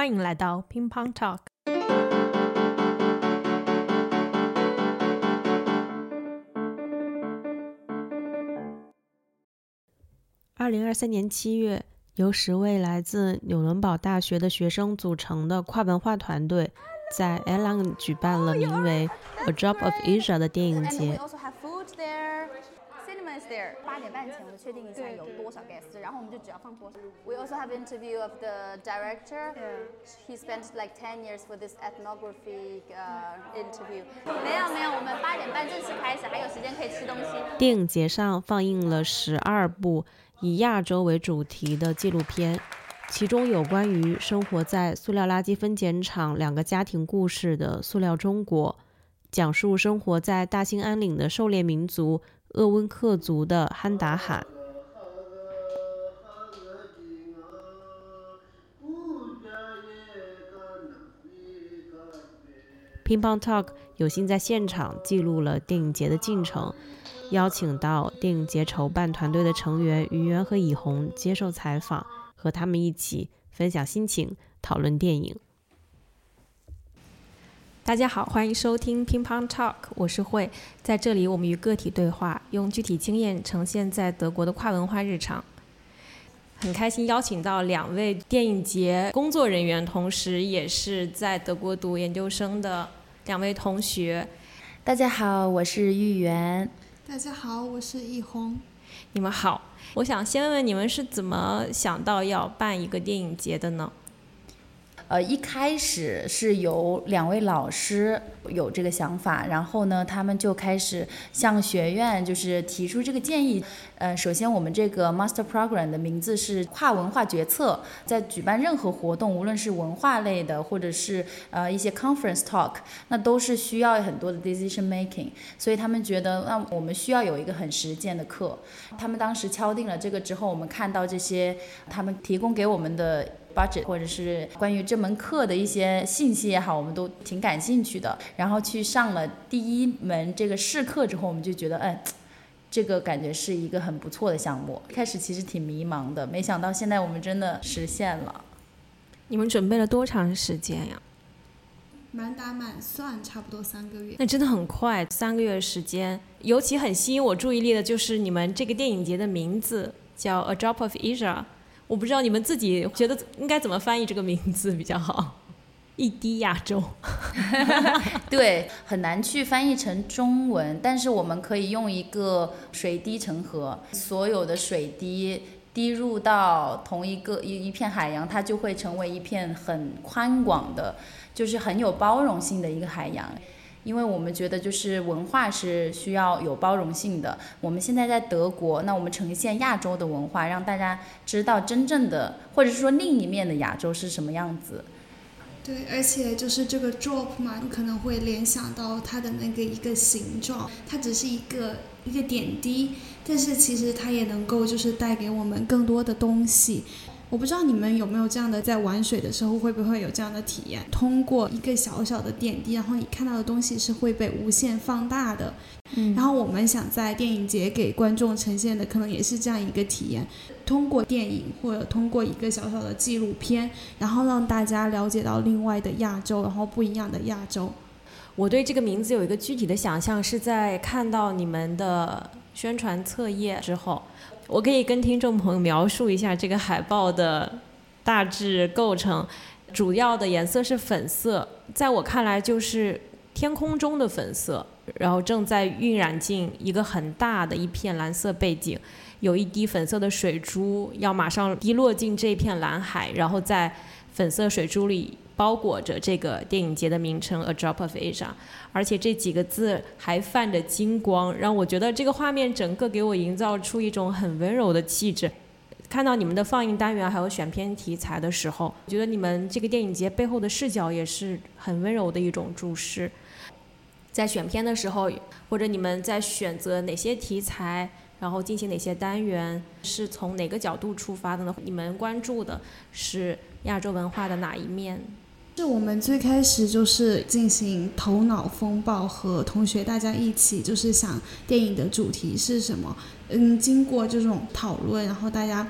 欢迎来到乒乓 Talk。二零二三年七月，由十位来自纽伦堡大学的学生组成的跨文化团队，在 e l a n 举办了名为《A Drop of Asia》的电影节。我们确定一下有多少 guests，然后我们就只要放多少。We also have interview of the director. He spent like ten years for this ethnography interview. 没有没有，我们八点半正式开始，还有时间可以吃东西。电影节上放映了十二部以亚洲为主题的纪录片，其中有关于生活在塑料垃圾分拣厂两个家庭故事的《塑料中国》，讲述生活在大兴安岭的狩猎民族。鄂温克族的憨达罕。乒乓 Talk 有幸在现场记录了电影节的进程，邀请到电影节筹办团队的成员于渊和以红接受采访，和他们一起分享心情，讨论电影。大家好，欢迎收听乒乓 Talk，我是慧，在这里我们与个体对话，用具体经验呈现在德国的跨文化日常。很开心邀请到两位电影节工作人员，同时也是在德国读研究生的两位同学。大家好，我是玉媛。大家好，我是易红。你们好，我想先问问你们是怎么想到要办一个电影节的呢？呃，一开始是有两位老师有这个想法，然后呢，他们就开始向学院就是提出这个建议。呃，首先我们这个 Master Program 的名字是跨文化决策，在举办任何活动，无论是文化类的，或者是呃一些 Conference Talk，那都是需要很多的 Decision Making。所以他们觉得，那我们需要有一个很实践的课。他们当时敲定了这个之后，我们看到这些他们提供给我们的。Budget 或者是关于这门课的一些信息也好，我们都挺感兴趣的。然后去上了第一门这个试课之后，我们就觉得，哎，这个感觉是一个很不错的项目。开始其实挺迷茫的，没想到现在我们真的实现了。你们准备了多长时间呀？满打满算差不多三个月。那真的很快，三个月时间。尤其很吸引我注意力的就是你们这个电影节的名字叫 A Drop of Asia。我不知道你们自己觉得应该怎么翻译这个名字比较好，一滴亚洲。对，很难去翻译成中文，但是我们可以用一个水滴成河，所有的水滴滴入到同一个一一片海洋，它就会成为一片很宽广的，就是很有包容性的一个海洋。因为我们觉得，就是文化是需要有包容性的。我们现在在德国，那我们呈现亚洲的文化，让大家知道真正的，或者是说另一面的亚洲是什么样子。对，而且就是这个 drop 嘛，你可能会联想到它的那个一个形状，它只是一个一个点滴，但是其实它也能够就是带给我们更多的东西。我不知道你们有没有这样的，在玩水的时候会不会有这样的体验？通过一个小小的点滴，然后你看到的东西是会被无限放大的。嗯，然后我们想在电影节给观众呈现的，可能也是这样一个体验：通过电影或者通过一个小小的纪录片，然后让大家了解到另外的亚洲，然后不一样的亚洲。我对这个名字有一个具体的想象，是在看到你们的宣传册页之后。我可以跟听众朋友描述一下这个海报的大致构成，主要的颜色是粉色，在我看来就是天空中的粉色，然后正在晕染进一个很大的一片蓝色背景，有一滴粉色的水珠要马上滴落进这片蓝海，然后在粉色水珠里。包裹着这个电影节的名称《A Drop of Asia》，而且这几个字还泛着金光，让我觉得这个画面整个给我营造出一种很温柔的气质。看到你们的放映单元还有选片题材的时候，我觉得你们这个电影节背后的视角也是很温柔的一种注视。在选片的时候，或者你们在选择哪些题材，然后进行哪些单元，是从哪个角度出发的呢？你们关注的是亚洲文化的哪一面？是我们最开始就是进行头脑风暴，和同学大家一起就是想电影的主题是什么。嗯，经过这种讨论，然后大家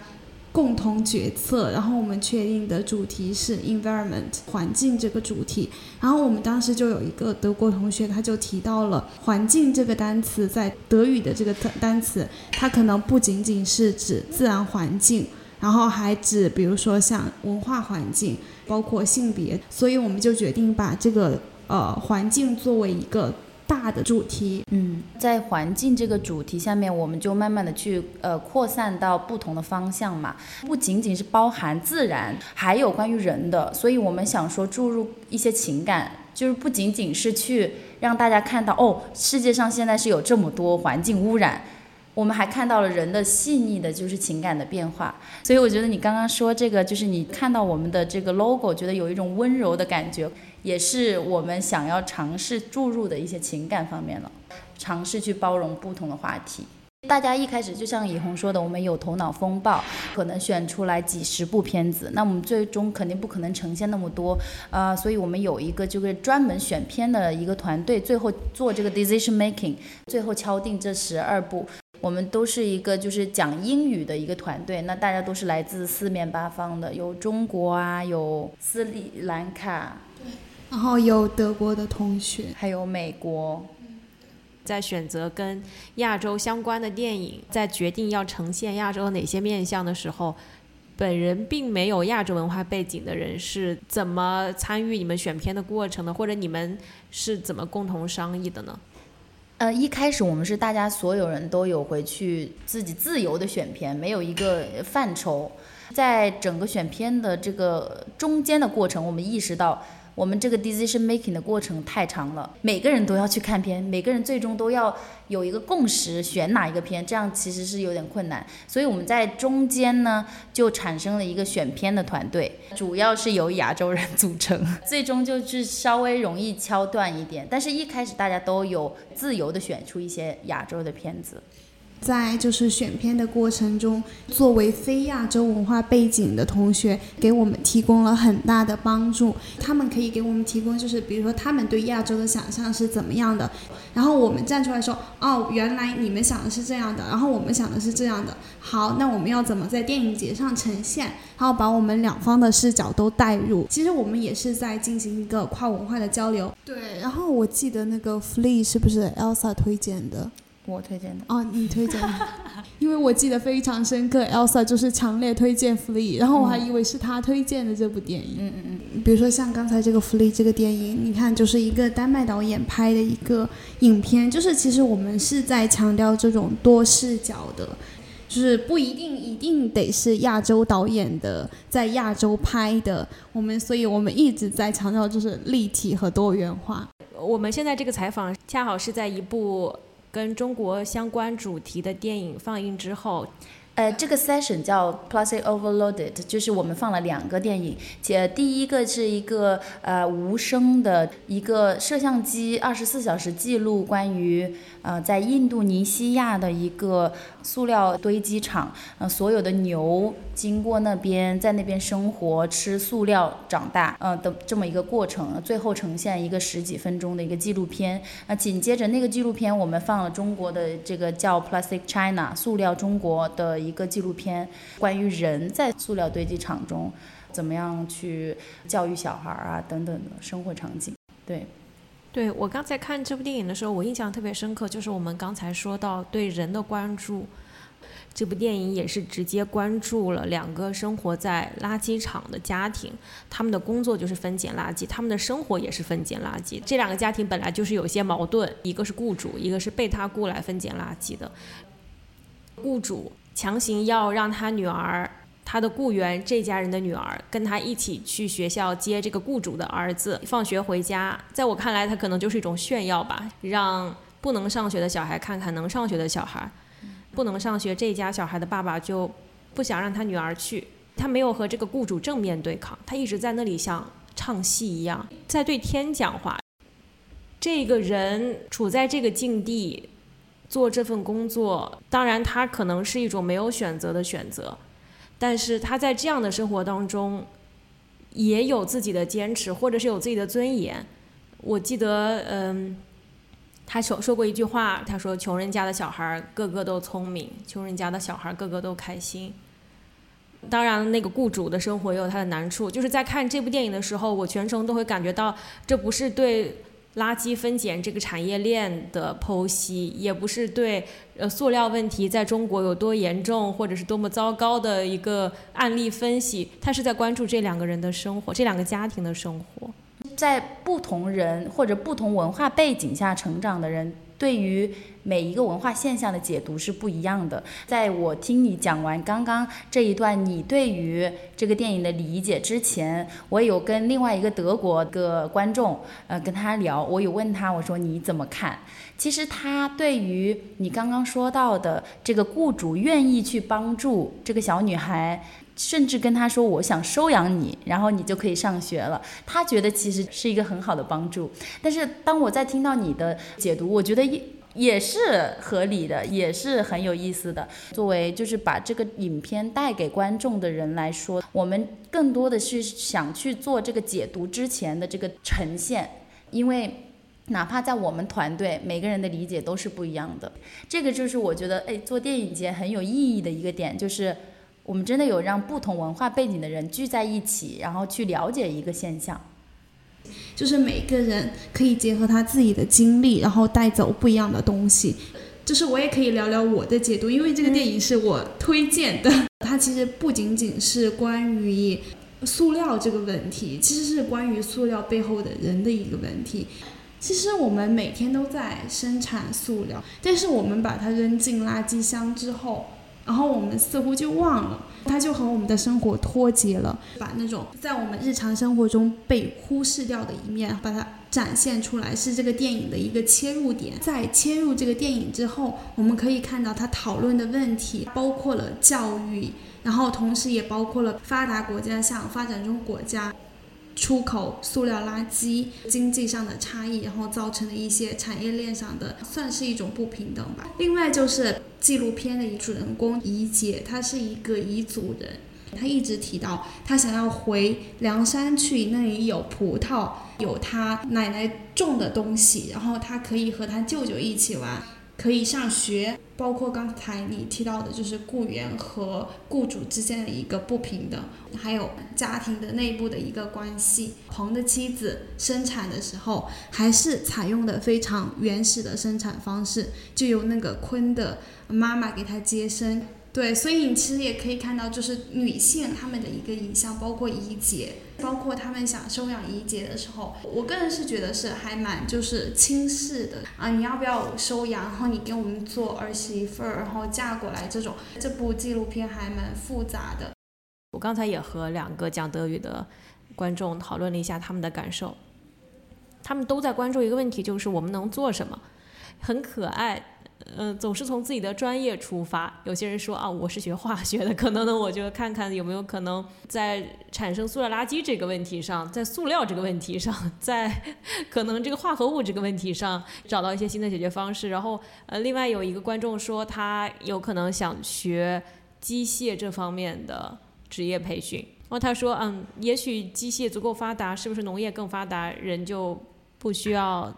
共同决策，然后我们确定的主题是 environment 环境这个主题。然后我们当时就有一个德国同学，他就提到了环境这个单词，在德语的这个单词，它可能不仅仅是指自然环境，然后还指比如说像文化环境，包括性别。所以我们就决定把这个呃环境作为一个。大的主题，嗯，在环境这个主题下面，我们就慢慢的去呃扩散到不同的方向嘛，不仅仅是包含自然，还有关于人的，所以我们想说注入一些情感，就是不仅仅是去让大家看到哦，世界上现在是有这么多环境污染。我们还看到了人的细腻的，就是情感的变化，所以我觉得你刚刚说这个，就是你看到我们的这个 logo，觉得有一种温柔的感觉，也是我们想要尝试注入的一些情感方面了，尝试去包容不同的话题。大家一开始就像以红说的，我们有头脑风暴，可能选出来几十部片子，那我们最终肯定不可能呈现那么多，呃，所以我们有一个就是专门选片的一个团队，最后做这个 decision making，最后敲定这十二部。我们都是一个就是讲英语的一个团队，那大家都是来自四面八方的，有中国啊，有斯里兰卡，对，然后有德国的同学，还有美国。在选择跟亚洲相关的电影，在决定要呈现亚洲哪些面相的时候，本人并没有亚洲文化背景的人是怎么参与你们选片的过程的，或者你们是怎么共同商议的呢？呃，一开始我们是大家所有人都有回去自己自由的选片，没有一个范畴。在整个选片的这个中间的过程，我们意识到。我们这个 decision making 的过程太长了，每个人都要去看片，每个人最终都要有一个共识，选哪一个片，这样其实是有点困难。所以我们在中间呢，就产生了一个选片的团队，主要是由亚洲人组成，最终就是稍微容易敲断一点。但是一开始大家都有自由的选出一些亚洲的片子。在就是选片的过程中，作为非亚洲文化背景的同学，给我们提供了很大的帮助。他们可以给我们提供，就是比如说他们对亚洲的想象是怎么样的，然后我们站出来说，哦，原来你们想的是这样的，然后我们想的是这样的。好，那我们要怎么在电影节上呈现，然后把我们两方的视角都带入？其实我们也是在进行一个跨文化的交流。对，然后我记得那个 Flee 是不是 Elsa 推荐的？我推荐的哦，你推荐的，因为我记得非常深刻，Elsa 就是强烈推荐《Flee》，然后我还以为是他推荐的这部电影。嗯嗯嗯。比如说像刚才这个《Flee》这个电影，你看就是一个丹麦导演拍的一个影片，就是其实我们是在强调这种多视角的，就是不一定一定得是亚洲导演的在亚洲拍的，我们所以我们一直在强调就是立体和多元化。我们现在这个采访恰好是在一部。跟中国相关主题的电影放映之后。呃，这个 session 叫 Plastic Overloaded，就是我们放了两个电影，且第一个是一个呃无声的一个摄像机，二十四小时记录关于呃在印度尼西亚的一个塑料堆积场，呃所有的牛经过那边，在那边生活，吃塑料长大，呃的这么一个过程，最后呈现一个十几分钟的一个纪录片。那紧接着那个纪录片，我们放了中国的这个叫 Plastic China，塑料中国的。一个纪录片，关于人在塑料堆积场中怎么样去教育小孩啊等等的生活场景。对，对我刚才看这部电影的时候，我印象特别深刻，就是我们刚才说到对人的关注，这部电影也是直接关注了两个生活在垃圾场的家庭，他们的工作就是分拣垃圾，他们的生活也是分拣垃圾。这两个家庭本来就是有些矛盾，一个是雇主，一个是被他雇来分拣垃圾的雇主。强行要让他女儿，他的雇员这家人的女儿跟他一起去学校接这个雇主的儿子放学回家。在我看来，他可能就是一种炫耀吧，让不能上学的小孩看看能上学的小孩。不能上学这家小孩的爸爸就不想让他女儿去，他没有和这个雇主正面对抗，他一直在那里像唱戏一样在对天讲话。这个人处在这个境地。做这份工作，当然他可能是一种没有选择的选择，但是他在这样的生活当中，也有自己的坚持，或者是有自己的尊严。我记得，嗯，他说说过一句话，他说：“穷人家的小孩个个都聪明，穷人家的小孩个个都开心。”当然，那个雇主的生活也有他的难处。就是在看这部电影的时候，我全程都会感觉到，这不是对垃圾分拣这个产业链的剖析，也不是对呃塑料问题在中国有多严重或者是多么糟糕的一个案例分析。他是在关注这两个人的生活，这两个家庭的生活。在不同人或者不同文化背景下成长的人。对于每一个文化现象的解读是不一样的。在我听你讲完刚刚这一段你对于这个电影的理解之前，我有跟另外一个德国的观众，呃，跟他聊，我有问他，我说你怎么看？其实他对于你刚刚说到的这个雇主愿意去帮助这个小女孩，甚至跟他说我想收养你，然后你就可以上学了，他觉得其实是一个很好的帮助。但是当我在听到你的解读，我觉得也也是合理的，也是很有意思的。作为就是把这个影片带给观众的人来说，我们更多的是想去做这个解读之前的这个呈现，因为。哪怕在我们团队，每个人的理解都是不一样的。这个就是我觉得，哎，做电影节很有意义的一个点，就是我们真的有让不同文化背景的人聚在一起，然后去了解一个现象。就是每个人可以结合他自己的经历，然后带走不一样的东西。就是我也可以聊聊我的解读，因为这个电影是我推荐的。它其实不仅仅是关于塑料这个问题，其实是关于塑料背后的人的一个问题。其实我们每天都在生产塑料，但是我们把它扔进垃圾箱之后，然后我们似乎就忘了，它就和我们的生活脱节了。把那种在我们日常生活中被忽视掉的一面，把它展现出来，是这个电影的一个切入点。在切入这个电影之后，我们可以看到它讨论的问题包括了教育，然后同时也包括了发达国家向发展中国家。出口塑料垃圾，经济上的差异，然后造成的一些产业链上的，算是一种不平等吧。另外就是纪录片的主人公怡姐，她是一个彝族人，她一直提到她想要回凉山去，那里有葡萄，有她奶奶种的东西，然后她可以和她舅舅一起玩。可以上学，包括刚才你提到的，就是雇员和雇主之间的一个不平等，还有家庭的内部的一个关系。彭的妻子生产的时候，还是采用的非常原始的生产方式，就由那个坤的妈妈给他接生。对，所以你其实也可以看到，就是女性她们的一个影像，包括怡姐，包括他们想收养怡姐的时候，我个人是觉得是还蛮就是轻视的啊，你要不要收养？然后你给我们做儿媳妇儿，然后嫁过来这种，这部纪录片还蛮复杂的。我刚才也和两个讲德语的观众讨论了一下他们的感受，他们都在关注一个问题，就是我们能做什么，很可爱。嗯，总是从自己的专业出发。有些人说啊，我是学化学的，可能呢，我就看看有没有可能在产生塑料垃圾这个问题上，在塑料这个问题上，在可能这个化合物这个问题上找到一些新的解决方式。然后，呃，另外有一个观众说，他有可能想学机械这方面的职业培训。然后他说，嗯，也许机械足够发达，是不是农业更发达，人就不需要？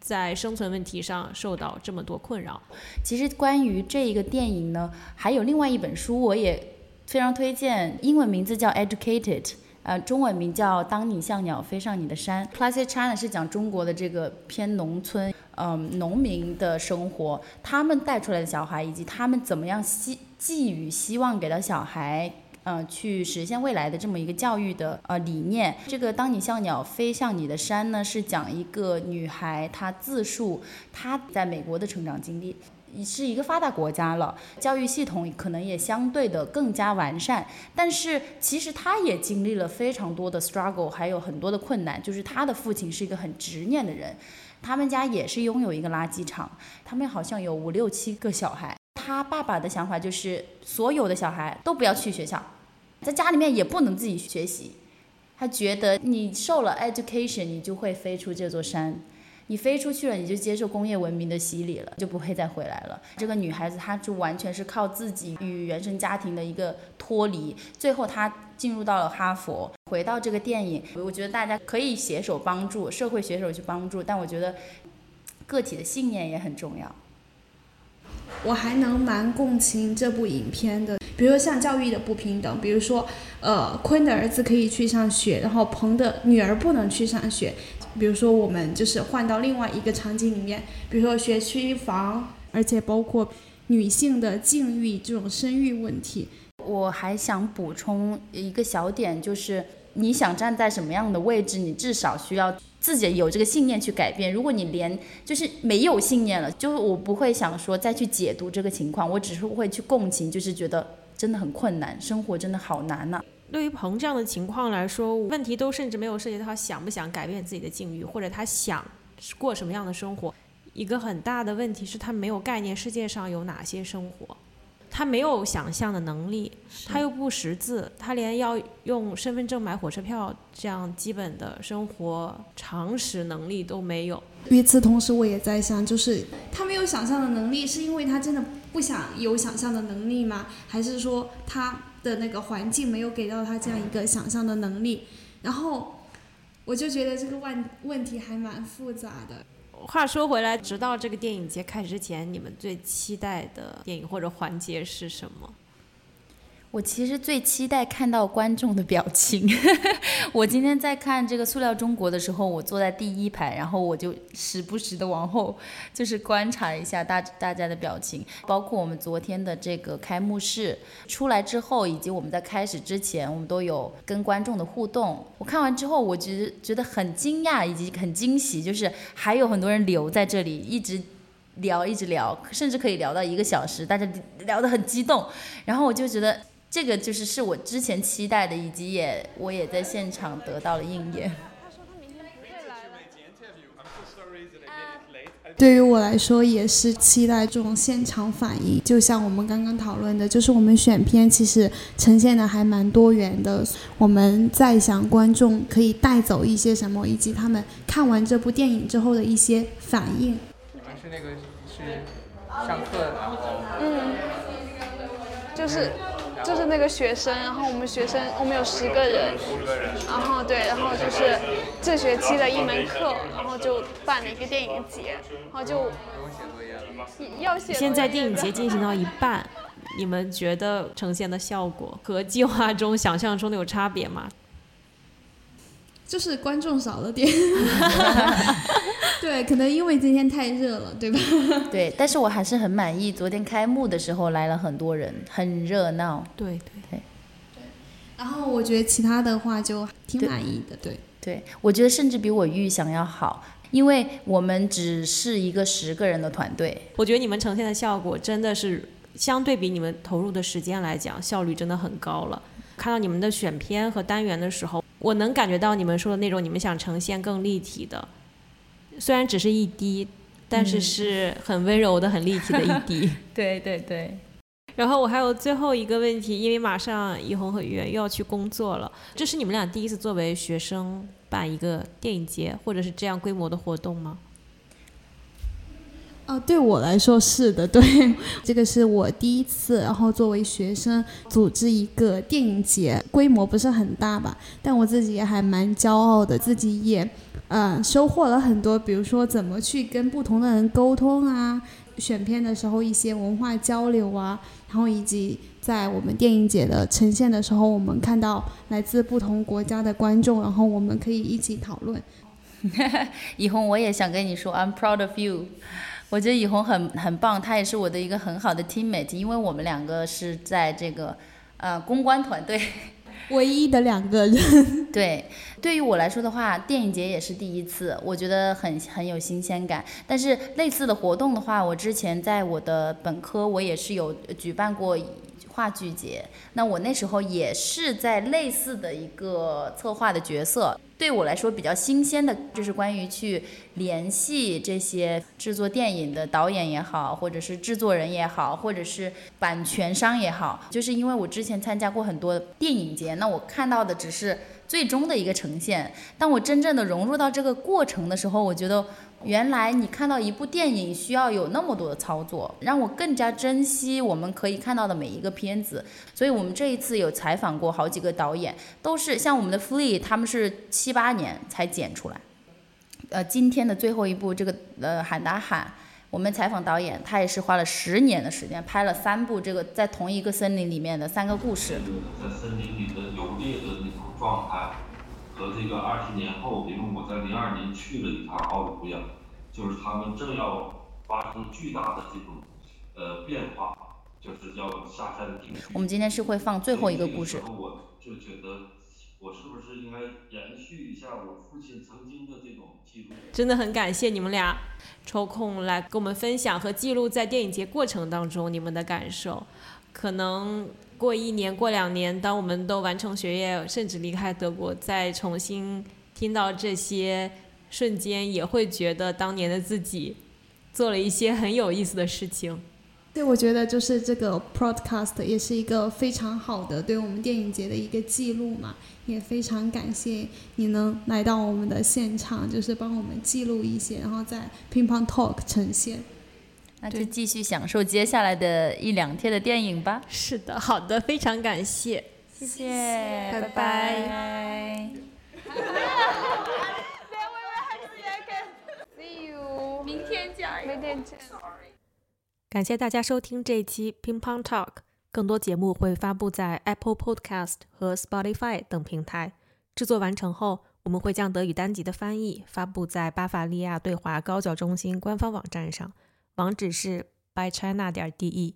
在生存问题上受到这么多困扰。其实关于这一个电影呢，还有另外一本书，我也非常推荐。英文名字叫《Educated》，呃，中文名叫《当你像鸟飞上你的山》。Classic China 是讲中国的这个偏农村，嗯，农民的生活，他们带出来的小孩，以及他们怎么样希寄予希望给到小孩。嗯，去实现未来的这么一个教育的呃理念。这个当你像鸟飞向你的山呢，是讲一个女孩她自述她在美国的成长经历，是一个发达国家了，教育系统可能也相对的更加完善，但是其实她也经历了非常多的 struggle，还有很多的困难。就是她的父亲是一个很执念的人，他们家也是拥有一个垃圾场，他们好像有五六七个小孩。他爸爸的想法就是，所有的小孩都不要去学校，在家里面也不能自己学习。他觉得你受了 education，你就会飞出这座山，你飞出去了，你就接受工业文明的洗礼了，就不会再回来了。这个女孩子，她就完全是靠自己与原生家庭的一个脱离，最后她进入到了哈佛。回到这个电影，我觉得大家可以携手帮助，社会携手去帮助，但我觉得个体的信念也很重要。我还能蛮共情这部影片的。比如说像教育的不平等，比如说，呃，坤的儿子可以去上学，然后鹏的女儿不能去上学。比如说我们就是换到另外一个场景里面，比如说学区房，而且包括女性的境遇这种生育问题。我还想补充一个小点，就是你想站在什么样的位置，你至少需要自己有这个信念去改变。如果你连就是没有信念了，就是我不会想说再去解读这个情况，我只是会去共情，就是觉得。真的很困难，生活真的好难呐。对于彭这样的情况来说，问题都甚至没有涉及到他想不想改变自己的境遇，或者他想过什么样的生活。一个很大的问题是他没有概念，世界上有哪些生活。他没有想象的能力，他又不识字，他连要用身份证买火车票这样基本的生活常识能力都没有。与此同时，我也在想，就是他没有想象的能力，是因为他真的不想有想象的能力吗？还是说他的那个环境没有给到他这样一个想象的能力？然后我就觉得这个问问题还蛮复杂的。话说回来，直到这个电影节开始之前，你们最期待的电影或者环节是什么？我其实最期待看到观众的表情。我今天在看这个《塑料中国》的时候，我坐在第一排，然后我就时不时的往后，就是观察一下大大家的表情。包括我们昨天的这个开幕式出来之后，以及我们在开始之前，我们都有跟观众的互动。我看完之后，我觉得觉得很惊讶，以及很惊喜，就是还有很多人留在这里，一直聊，一直聊，甚至可以聊到一个小时，大家聊得很激动。然后我就觉得。这个就是是我之前期待的，以及也我也在现场得到了应验。对于我来说，也是期待这种现场反应。就像我们刚刚讨论的，就是我们选片其实呈现的还蛮多元的。我们在想观众可以带走一些什么，以及他们看完这部电影之后的一些反应。你们是那个是上课，嗯，就是。就是那个学生，然后我们学生我们有十个人，然后对，然后就是这学期的一门课，然后就办了一个电影节，然后就要写。现在电影节进行到一半，你们觉得呈现的效果和计划中想象中的有差别吗？就是观众少了点，对，可能因为今天太热了，对吧？对，但是我还是很满意。昨天开幕的时候来了很多人，很热闹。对对对。然后我觉得其他的话就挺满意的，对。对，我觉得甚至比我预想要好，因为我们只是一个十个人的团队。我觉得你们呈现的效果真的是相对比你们投入的时间来讲，效率真的很高了。看到你们的选片和单元的时候。我能感觉到你们说的那种，你们想呈现更立体的，虽然只是一滴，但是是很温柔的、很立体的一滴。对对对。然后我还有最后一个问题，因为马上怡红和圆又要去工作了，这是你们俩第一次作为学生办一个电影节，或者是这样规模的活动吗？哦，对我来说是的，对，这个是我第一次，然后作为学生组织一个电影节，规模不是很大吧，但我自己也还蛮骄傲的，自己也，嗯，收获了很多，比如说怎么去跟不同的人沟通啊，选片的时候一些文化交流啊，然后以及在我们电影节的呈现的时候，我们看到来自不同国家的观众，然后我们可以一起讨论。以后我也想跟你说，I'm proud of you。我觉得以红很很棒，他也是我的一个很好的 teammate，因为我们两个是在这个呃公关团队 唯一的两个人。对，对于我来说的话，电影节也是第一次，我觉得很很有新鲜感。但是类似的活动的话，我之前在我的本科我也是有举办过话剧节，那我那时候也是在类似的一个策划的角色。对我来说比较新鲜的，就是关于去联系这些制作电影的导演也好，或者是制作人也好，或者是版权商也好，就是因为我之前参加过很多电影节，那我看到的只是最终的一个呈现。当我真正的融入到这个过程的时候，我觉得。原来你看到一部电影需要有那么多的操作，让我更加珍惜我们可以看到的每一个片子。所以我们这一次有采访过好几个导演，都是像我们的 Flee，他们是七八年才剪出来。呃，今天的最后一部这个呃喊打喊，我们采访导演，他也是花了十年的时间拍了三部这个在同一个森林里面的三个故事。在森林里的游猎的那种状态，和这个二十年后，因为我在零二年去了一趟奥鲁亚，就是他们正要发生巨大的这种呃变化，就是要下山定居。我们今天是会放最后一个故事。我就觉得，我是不是应该延续一下我父亲曾经的这种记录？真的很感谢你们俩抽空来跟我们分享和记录在电影节过程当中你们的感受。可能过一年、过两年，当我们都完成学业，甚至离开德国，再重新听到这些瞬间，也会觉得当年的自己做了一些很有意思的事情。对，我觉得就是这个 podcast 也是一个非常好的对我们电影节的一个记录嘛，也非常感谢你能来到我们的现场，就是帮我们记录一些，然后在乒乓 talk 呈现。那就继续享受接下来的一两天的电影吧。是的，好的，非常感谢，谢谢，拜拜。See you，明天见。明天见。感谢大家收听这一期乒乓 Talk，更多节目会发布在 Apple Podcast 和 Spotify 等平台。制作完成后，我们会将德语单集的翻译发布在巴伐利亚对华高教中心官方网站上。网址是 bychina 点 de。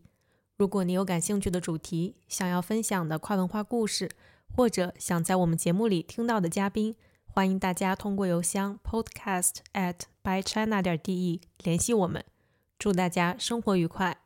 如果你有感兴趣的主题，想要分享的跨文化故事，或者想在我们节目里听到的嘉宾，欢迎大家通过邮箱 podcast at bychina 点 de 联系我们。祝大家生活愉快！